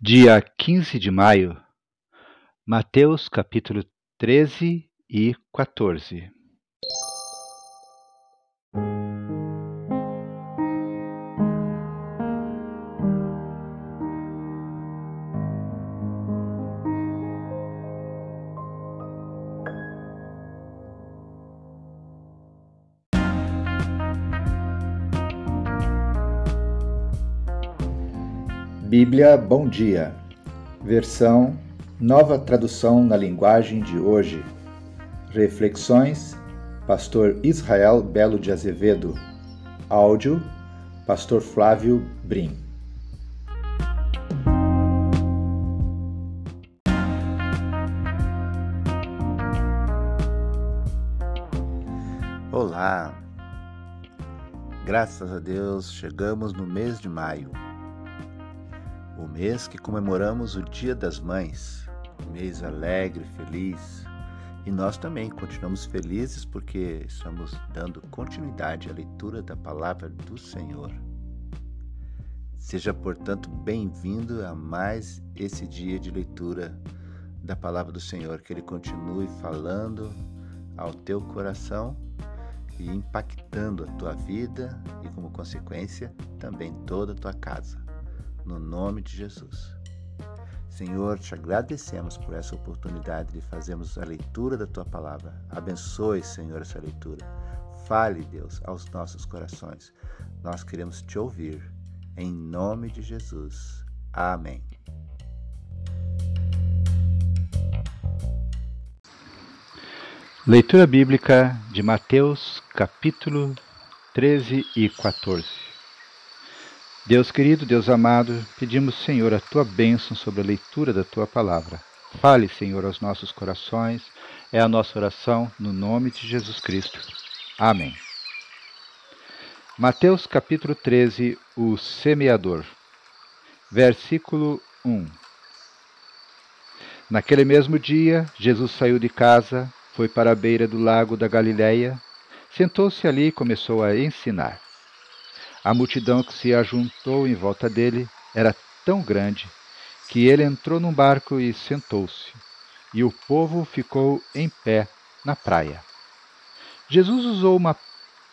Dia 15 de maio, Mateus capítulo 13 e 14. Bíblia Bom Dia, versão Nova Tradução na Linguagem de Hoje. Reflexões, Pastor Israel Belo de Azevedo. Áudio, Pastor Flávio Brim. Olá! Graças a Deus, chegamos no mês de maio o mês que comemoramos o Dia das Mães, um mês alegre, feliz. E nós também continuamos felizes porque estamos dando continuidade à leitura da palavra do Senhor. Seja, portanto, bem-vindo a mais esse dia de leitura da palavra do Senhor, que ele continue falando ao teu coração e impactando a tua vida e, como consequência, também toda a tua casa no nome de Jesus. Senhor, te agradecemos por essa oportunidade de fazermos a leitura da tua palavra. Abençoe, Senhor, essa leitura. Fale, Deus, aos nossos corações. Nós queremos te ouvir. Em nome de Jesus. Amém. Leitura bíblica de Mateus, capítulo 13 e 14. Deus querido, Deus amado, pedimos, Senhor, a tua bênção sobre a leitura da tua palavra. Fale, Senhor, aos nossos corações. É a nossa oração no nome de Jesus Cristo. Amém. Mateus capítulo 13, o semeador. Versículo 1. Naquele mesmo dia, Jesus saiu de casa, foi para a beira do lago da Galileia, sentou-se ali e começou a ensinar. A multidão que se ajuntou em volta dele era tão grande que ele entrou num barco e sentou-se, e o povo ficou em pé na praia. Jesus usou, uma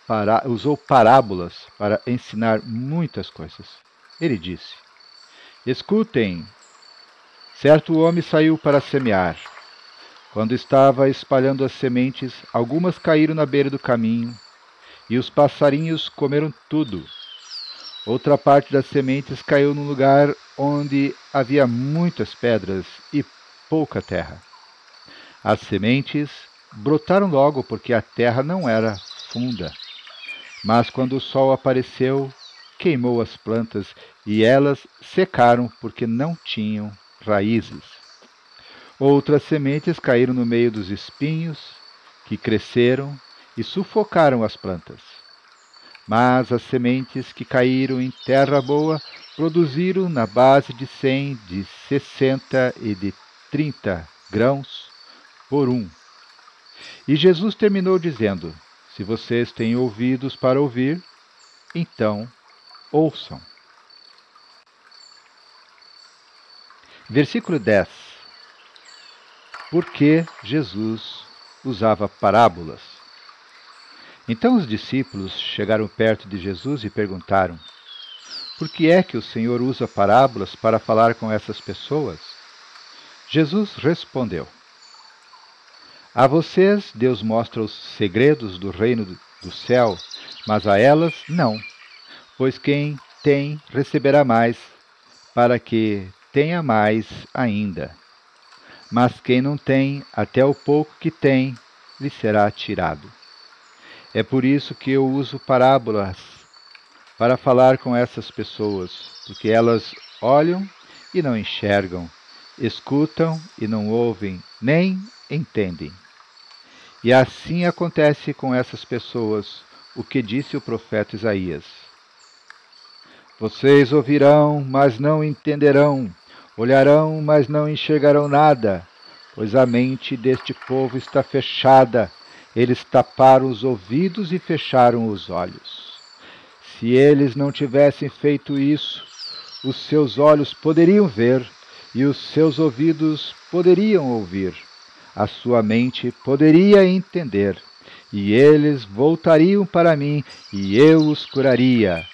para, usou parábolas para ensinar muitas coisas. Ele disse: Escutem, certo homem saiu para semear. Quando estava espalhando as sementes, algumas caíram na beira do caminho e os passarinhos comeram tudo. Outra parte das sementes caiu num lugar onde havia muitas pedras e pouca terra. As sementes brotaram logo porque a terra não era funda. Mas quando o sol apareceu, queimou as plantas e elas secaram porque não tinham raízes. Outras sementes caíram no meio dos espinhos, que cresceram e sufocaram as plantas. Mas as sementes que caíram em terra boa produziram na base de cem, de sessenta e de trinta grãos por um. E Jesus terminou dizendo: Se vocês têm ouvidos para ouvir, então ouçam. Versículo 10. Por que Jesus usava parábolas? Então os discípulos chegaram perto de Jesus e perguntaram: Por que é que o Senhor usa parábolas para falar com essas pessoas? Jesus respondeu: A vocês Deus mostra os segredos do reino do céu, mas a elas não, pois quem tem receberá mais, para que tenha mais ainda. Mas quem não tem, até o pouco que tem, lhe será tirado. É por isso que eu uso parábolas para falar com essas pessoas, porque elas olham e não enxergam, escutam e não ouvem, nem entendem. E assim acontece com essas pessoas o que disse o profeta Isaías. Vocês ouvirão, mas não entenderão, olharão, mas não enxergarão nada, pois a mente deste povo está fechada eles taparam os ouvidos e fecharam os olhos. Se eles não tivessem feito isso, os seus olhos poderiam ver e os seus ouvidos poderiam ouvir, a sua mente poderia entender, e eles voltariam para mim e eu os curaria,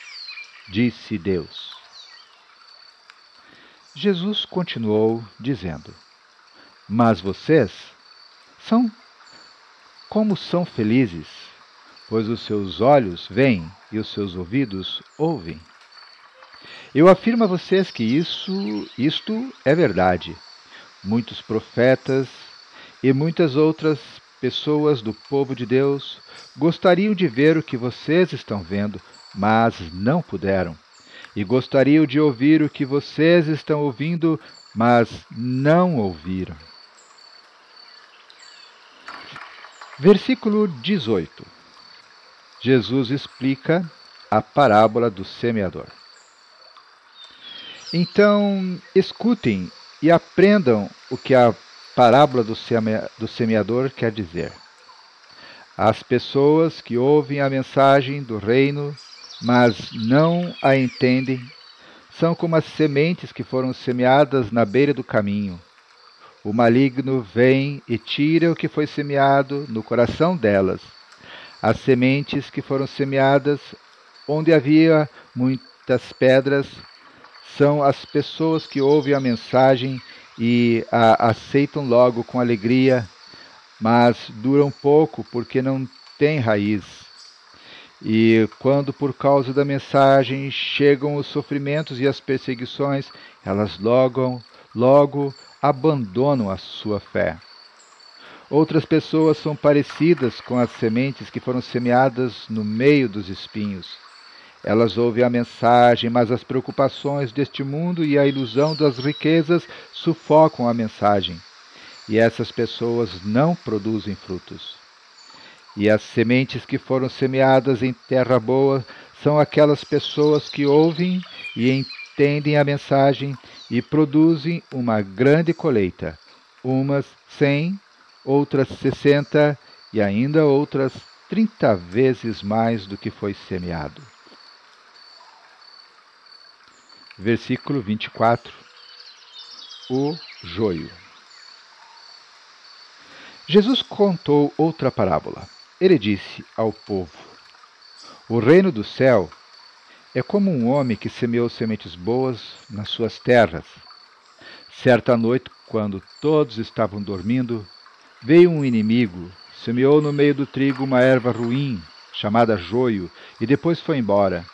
disse Deus. Jesus continuou dizendo: Mas vocês são como são felizes, pois os seus olhos veem e os seus ouvidos ouvem. Eu afirmo a vocês que isso, isto é verdade. Muitos profetas e muitas outras pessoas do povo de Deus gostariam de ver o que vocês estão vendo, mas não puderam. E gostariam de ouvir o que vocês estão ouvindo, mas não ouviram. Versículo 18. Jesus explica a parábola do semeador. Então, escutem e aprendam o que a parábola do, do semeador quer dizer. As pessoas que ouvem a mensagem do reino, mas não a entendem, são como as sementes que foram semeadas na beira do caminho. O maligno vem e tira o que foi semeado no coração delas. As sementes que foram semeadas onde havia muitas pedras são as pessoas que ouvem a mensagem e a aceitam logo com alegria, mas duram pouco porque não têm raiz. E quando por causa da mensagem chegam os sofrimentos e as perseguições, elas logo, logo abandonam a sua fé. Outras pessoas são parecidas com as sementes que foram semeadas no meio dos espinhos. Elas ouvem a mensagem, mas as preocupações deste mundo e a ilusão das riquezas sufocam a mensagem. E essas pessoas não produzem frutos. E as sementes que foram semeadas em terra boa são aquelas pessoas que ouvem e entendem a mensagem e produzem uma grande colheita, umas cem, outras sessenta e ainda outras trinta vezes mais do que foi semeado versículo 24. O joio. Jesus contou outra parábola. Ele disse ao povo: O reino do céu é como um homem que semeou sementes boas nas suas terras. Certa noite, quando todos estavam dormindo, veio um inimigo, semeou no meio do trigo uma erva ruim, chamada joio, e depois foi embora.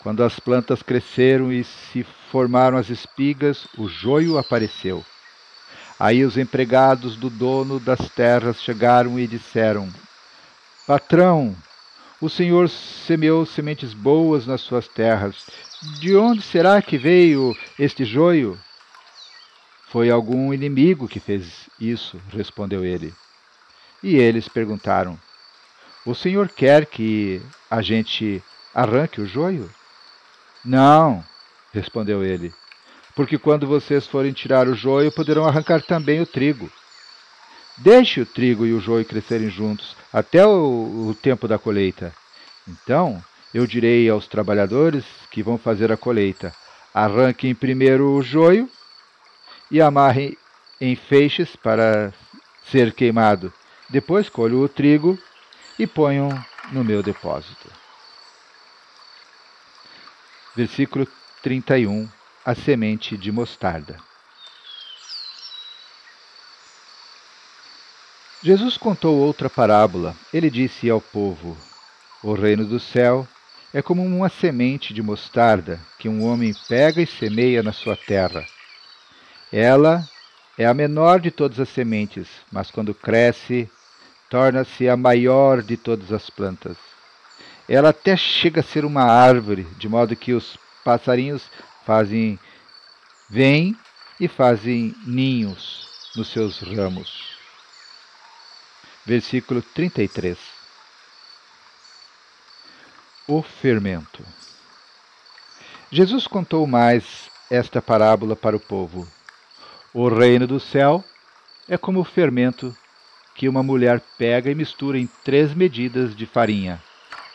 Quando as plantas cresceram e se formaram as espigas, o joio apareceu. Aí os empregados do dono das terras chegaram e disseram: Patrão, o senhor semeou sementes boas nas suas terras. De onde será que veio este joio? Foi algum inimigo que fez isso, respondeu ele. E eles perguntaram: O senhor quer que a gente arranque o joio? Não, respondeu ele, porque quando vocês forem tirar o joio, poderão arrancar também o trigo. Deixe o trigo e o joio crescerem juntos até o, o tempo da colheita. Então eu direi aos trabalhadores que vão fazer a colheita: arranquem primeiro o joio e amarrem em feixes para ser queimado. Depois colho o trigo e ponham no meu depósito. Versículo 31 A semente de mostarda. Jesus contou outra parábola. Ele disse ao povo: O reino do céu é como uma semente de mostarda que um homem pega e semeia na sua terra. Ela é a menor de todas as sementes, mas quando cresce, torna-se a maior de todas as plantas ela até chega a ser uma árvore, de modo que os passarinhos fazem vêm e fazem ninhos nos seus ramos. Versículo 33. O fermento. Jesus contou mais esta parábola para o povo. O reino do céu é como o fermento que uma mulher pega e mistura em três medidas de farinha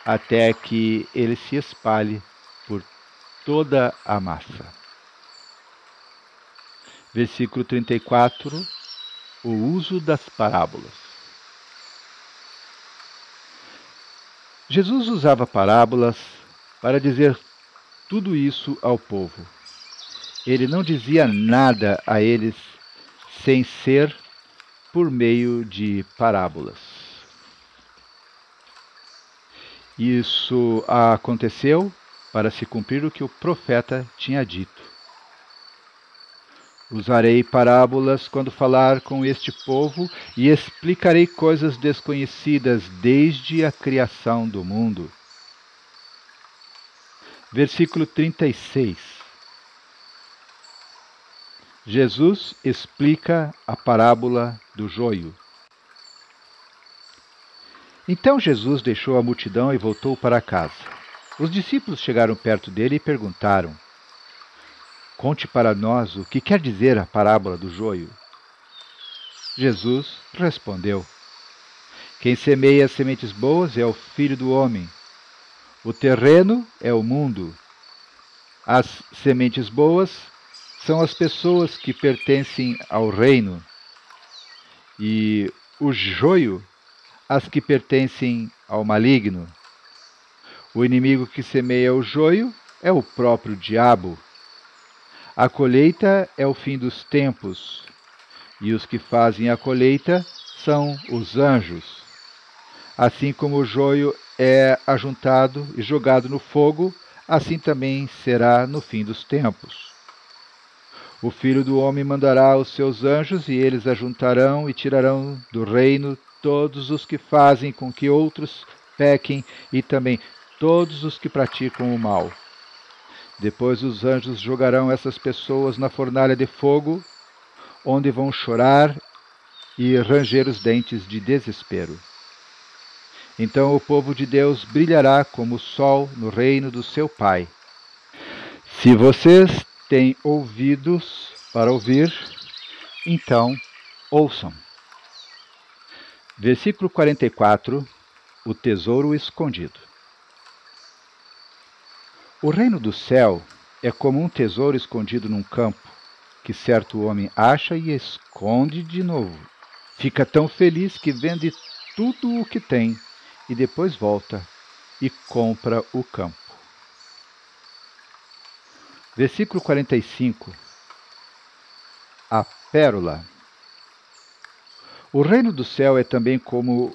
até que ele se espalhe por toda a massa. Versículo 34, o uso das parábolas. Jesus usava parábolas para dizer tudo isso ao povo. Ele não dizia nada a eles sem ser por meio de parábolas. Isso aconteceu para se cumprir o que o profeta tinha dito. Usarei parábolas quando falar com este povo e explicarei coisas desconhecidas desde a criação do mundo. Versículo 36. Jesus explica a parábola do joio. Então Jesus deixou a multidão e voltou para casa. Os discípulos chegaram perto dele e perguntaram: Conte para nós o que quer dizer a parábola do joio. Jesus respondeu: Quem semeia sementes boas é o filho do homem. O terreno é o mundo. As sementes boas são as pessoas que pertencem ao reino, e o joio, as que pertencem ao maligno. O inimigo que semeia o joio é o próprio diabo. A colheita é o fim dos tempos, e os que fazem a colheita são os anjos. Assim como o joio é ajuntado e jogado no fogo, assim também será no fim dos tempos. O filho do homem mandará os seus anjos, e eles ajuntarão e tirarão do reino todos os que fazem com que outros pequem e também todos os que praticam o mal. Depois os anjos jogarão essas pessoas na fornalha de fogo, onde vão chorar e ranger os dentes de desespero. Então o povo de Deus brilhará como o sol no reino do seu Pai. Se vocês têm ouvidos para ouvir, então ouçam. Versículo 44 O tesouro escondido. O reino do céu é como um tesouro escondido num campo, que certo homem acha e esconde de novo. Fica tão feliz que vende tudo o que tem e depois volta e compra o campo. Versículo 45 A pérola. O reino do céu é também como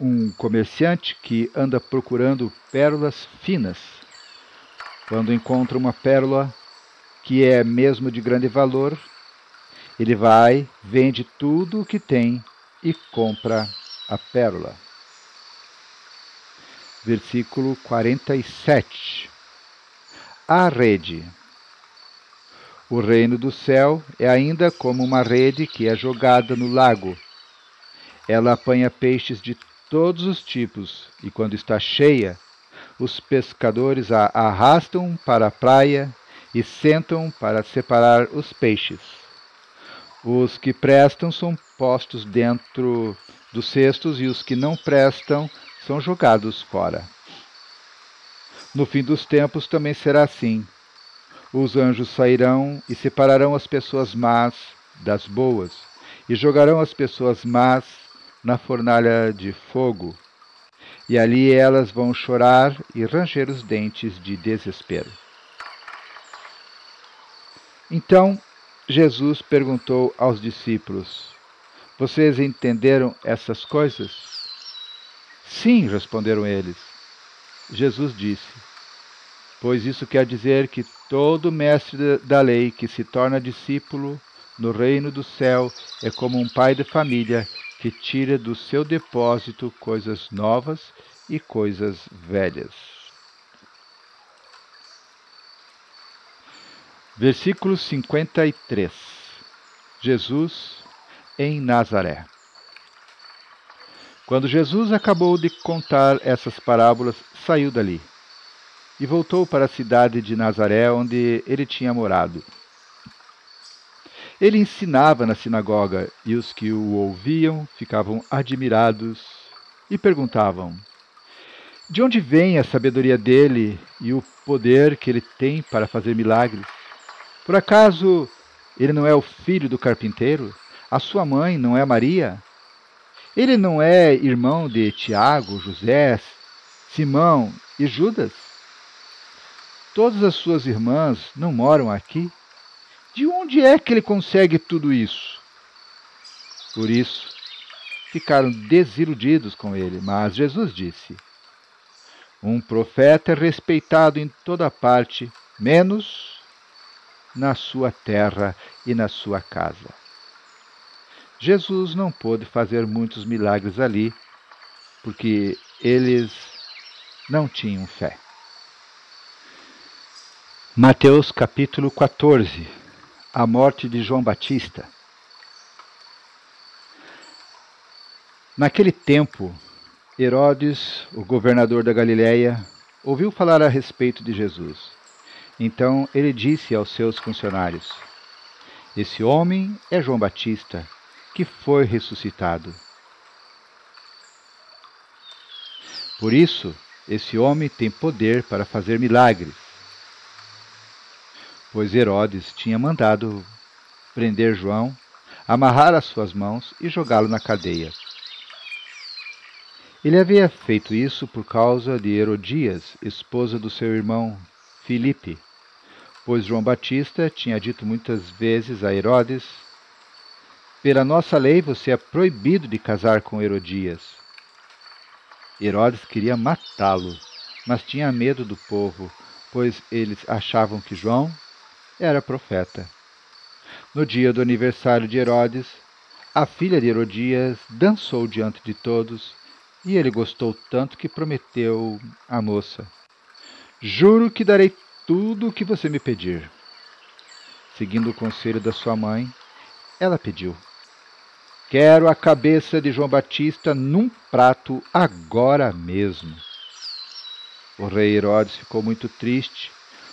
um comerciante que anda procurando pérolas finas quando encontra uma pérola que é mesmo de grande valor, ele vai, vende tudo o que tem e compra a pérola. Versículo 47. A rede. O reino do céu é ainda como uma rede que é jogada no lago. Ela apanha peixes de todos os tipos e, quando está cheia, os pescadores a arrastam para a praia e sentam para separar os peixes. Os que prestam são postos dentro dos cestos e os que não prestam são jogados fora. No fim dos tempos também será assim. Os anjos sairão e separarão as pessoas más das boas, e jogarão as pessoas más na fornalha de fogo e ali elas vão chorar e ranger os dentes de desespero. Então Jesus perguntou aos discípulos: Vocês entenderam essas coisas? Sim, responderam eles. Jesus disse: Pois isso quer dizer que todo mestre da lei que se torna discípulo no reino do céu é como um pai de família que tira do seu depósito coisas novas e coisas velhas. Versículo 53 Jesus em Nazaré. Quando Jesus acabou de contar essas parábolas, saiu dali e voltou para a cidade de Nazaré, onde ele tinha morado. Ele ensinava na sinagoga e os que o ouviam ficavam admirados e perguntavam: De onde vem a sabedoria dele e o poder que ele tem para fazer milagres? Por acaso Ele não é o filho do carpinteiro? A sua mãe não é Maria? Ele não é irmão de Tiago, José, Simão e Judas? Todas as suas irmãs não moram aqui? De onde é que ele consegue tudo isso? Por isso, ficaram desiludidos com ele, mas Jesus disse: Um profeta é respeitado em toda parte, menos na sua terra e na sua casa. Jesus não pôde fazer muitos milagres ali, porque eles não tinham fé. Mateus capítulo 14 A morte de João Batista. Naquele tempo, Herodes, o governador da Galiléia, ouviu falar a respeito de Jesus. Então ele disse aos seus funcionários: Esse homem é João Batista, que foi ressuscitado. Por isso, esse homem tem poder para fazer milagres. Pois Herodes tinha mandado prender João, amarrar as suas mãos e jogá-lo na cadeia. Ele havia feito isso por causa de Herodias, esposa do seu irmão Filipe, pois João Batista tinha dito muitas vezes a Herodes: Pela nossa lei você é proibido de casar com Herodias. Herodes queria matá-lo, mas tinha medo do povo, pois eles achavam que João era profeta. No dia do aniversário de Herodes, a filha de Herodias dançou diante de todos e ele gostou tanto que prometeu à moça: Juro que darei tudo o que você me pedir. Seguindo o conselho da sua mãe, ela pediu: Quero a cabeça de João Batista num prato agora mesmo. O rei Herodes ficou muito triste,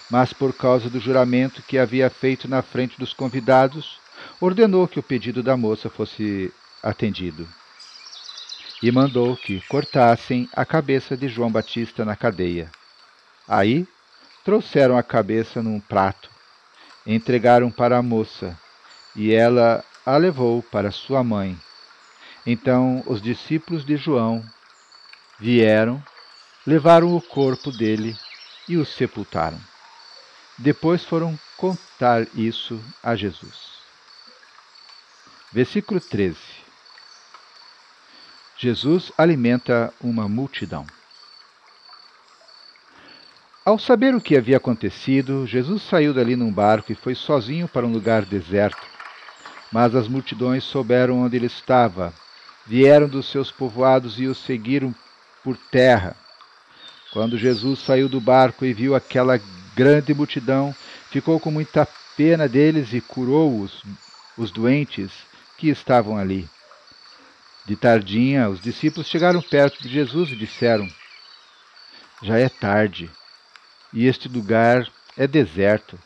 mas por causa do juramento que havia feito na frente dos convidados, ordenou que o pedido da moça fosse atendido e mandou que cortassem a cabeça de João Batista na cadeia. Aí trouxeram a cabeça num prato, entregaram para a moça, e ela a levou para sua mãe. Então os discípulos de João vieram, levaram o corpo dele e o sepultaram. Depois foram contar isso a Jesus. Versículo 13. Jesus alimenta uma multidão. Ao saber o que havia acontecido, Jesus saiu dali num barco e foi sozinho para um lugar deserto. Mas as multidões souberam onde ele estava, vieram dos seus povoados e o seguiram por terra. Quando Jesus saiu do barco e viu aquela grande multidão, ficou com muita pena deles e curou os, os doentes que estavam ali. De tardinha, os discípulos chegaram perto de Jesus e disseram: Já é tarde e este lugar é deserto.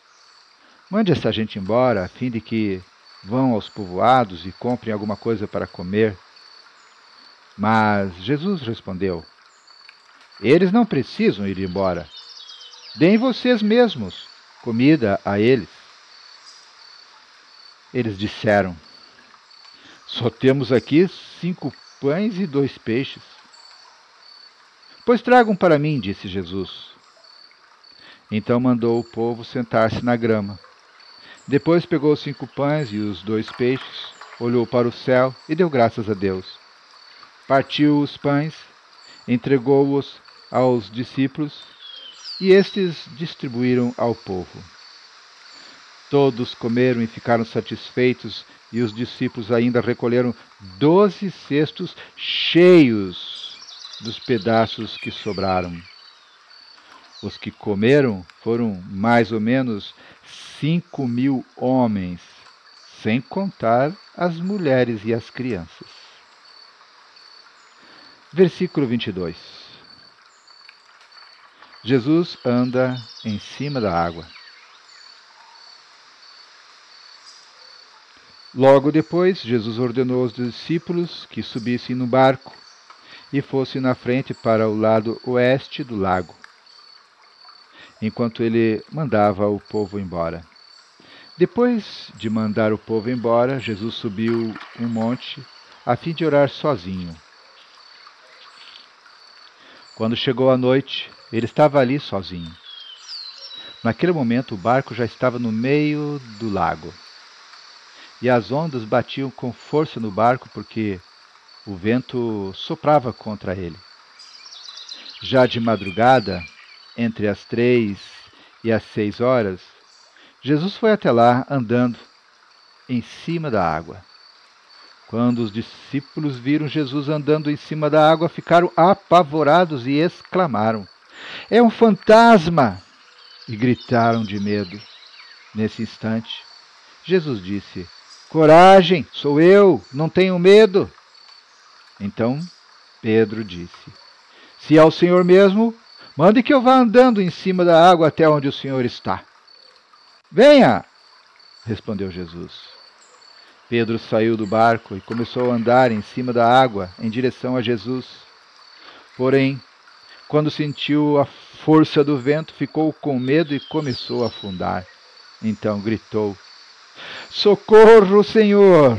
Mande essa gente embora, a fim de que vão aos povoados e comprem alguma coisa para comer. Mas Jesus respondeu: Eles não precisam ir embora. Deem vocês mesmos comida a eles. Eles disseram: só temos aqui cinco pães e dois peixes. Pois tragam para mim, disse Jesus. Então mandou o povo sentar-se na grama. Depois pegou os cinco pães e os dois peixes, olhou para o céu e deu graças a Deus. Partiu os pães, entregou-os aos discípulos e estes distribuíram ao povo. Todos comeram e ficaram satisfeitos e os discípulos ainda recolheram doze cestos cheios dos pedaços que sobraram. Os que comeram foram mais ou menos cinco mil homens, sem contar as mulheres e as crianças. Versículo 22 Jesus anda em cima da água. Logo depois, Jesus ordenou aos discípulos que subissem no barco e fossem na frente para o lado oeste do lago, enquanto ele mandava o povo embora. Depois de mandar o povo embora, Jesus subiu um monte a fim de orar sozinho. Quando chegou a noite, ele estava ali sozinho. Naquele momento, o barco já estava no meio do lago. E as ondas batiam com força no barco porque o vento soprava contra ele. Já de madrugada, entre as três e as seis horas, Jesus foi até lá andando em cima da água. Quando os discípulos viram Jesus andando em cima da água, ficaram apavorados e exclamaram: É um fantasma! E gritaram de medo. Nesse instante, Jesus disse: Coragem, sou eu, não tenho medo. Então Pedro disse: Se é o Senhor mesmo, mande que eu vá andando em cima da água até onde o Senhor está. Venha! respondeu Jesus. Pedro saiu do barco e começou a andar em cima da água em direção a Jesus. Porém, quando sentiu a força do vento, ficou com medo e começou a afundar. Então gritou: Socorro, Senhor!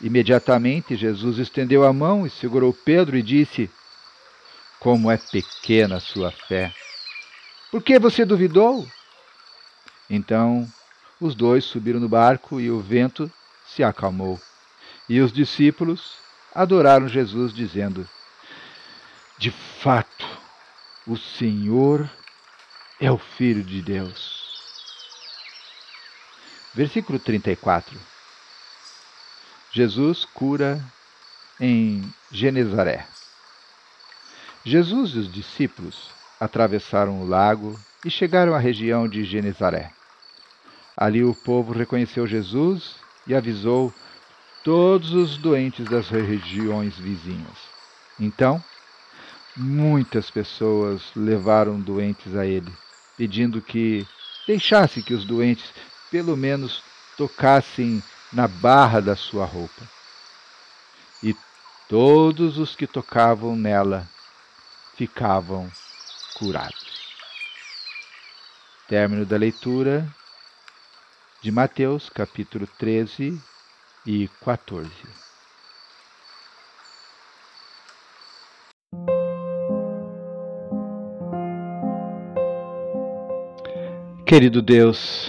Imediatamente Jesus estendeu a mão e segurou Pedro e disse: Como é pequena a sua fé! Por que você duvidou? Então os dois subiram no barco e o vento se acalmou. E os discípulos adoraram Jesus, dizendo: De fato, o Senhor é o Filho de Deus. Versículo 34. Jesus cura em Genezaré. Jesus e os discípulos atravessaram o lago e chegaram à região de Genezaré. Ali o povo reconheceu Jesus e avisou todos os doentes das regiões vizinhas. Então, muitas pessoas levaram doentes a ele, pedindo que deixasse que os doentes pelo menos tocassem na barra da sua roupa. E todos os que tocavam nela ficavam curados. Término da leitura de Mateus, capítulo 13 e 14. Querido Deus,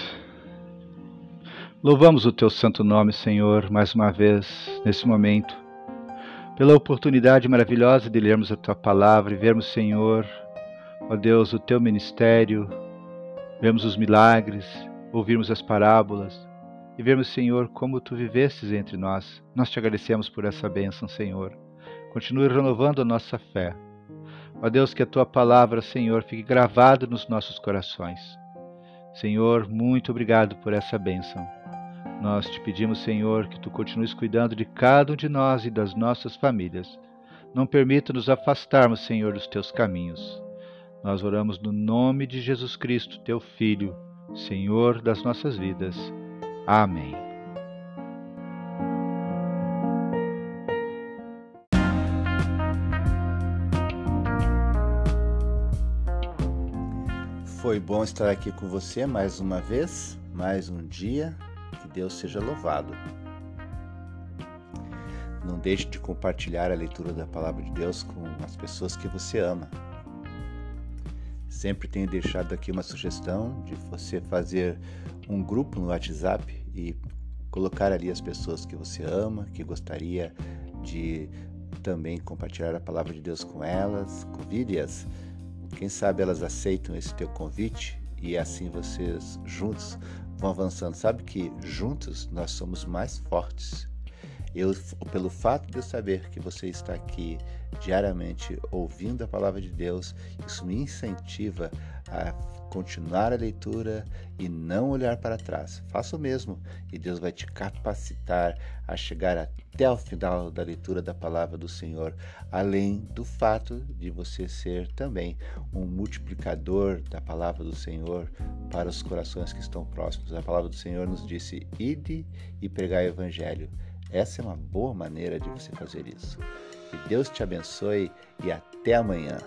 louvamos o teu santo nome, Senhor, mais uma vez nesse momento, pela oportunidade maravilhosa de lermos a tua palavra e vermos, Senhor, ó Deus, o teu ministério, vemos os milagres, ouvirmos as parábolas e vermos, Senhor, como tu vivestes entre nós. Nós te agradecemos por essa bênção, Senhor. Continue renovando a nossa fé. Ó Deus, que a tua palavra, Senhor, fique gravada nos nossos corações. Senhor, muito obrigado por essa bênção. Nós te pedimos, Senhor, que tu continues cuidando de cada um de nós e das nossas famílias. Não permita nos afastarmos, Senhor, dos teus caminhos. Nós oramos no nome de Jesus Cristo, teu Filho Senhor das nossas vidas. Amém. Foi bom estar aqui com você mais uma vez, mais um dia. Que Deus seja louvado. Não deixe de compartilhar a leitura da palavra de Deus com as pessoas que você ama. Sempre tenho deixado aqui uma sugestão de você fazer um grupo no WhatsApp e colocar ali as pessoas que você ama, que gostaria de também compartilhar a palavra de Deus com elas, convide-as. Quem sabe elas aceitam esse teu convite e assim vocês juntos vão avançando. Sabe que juntos nós somos mais fortes. Eu, pelo fato de eu saber que você está aqui diariamente ouvindo a palavra de Deus, isso me incentiva a continuar a leitura e não olhar para trás. Faça o mesmo e Deus vai te capacitar a chegar até o final da leitura da palavra do Senhor, além do fato de você ser também um multiplicador da palavra do Senhor para os corações que estão próximos. A palavra do Senhor nos disse: "Ide e pregai o evangelho". Essa é uma boa maneira de você fazer isso. Que Deus te abençoe e até amanhã.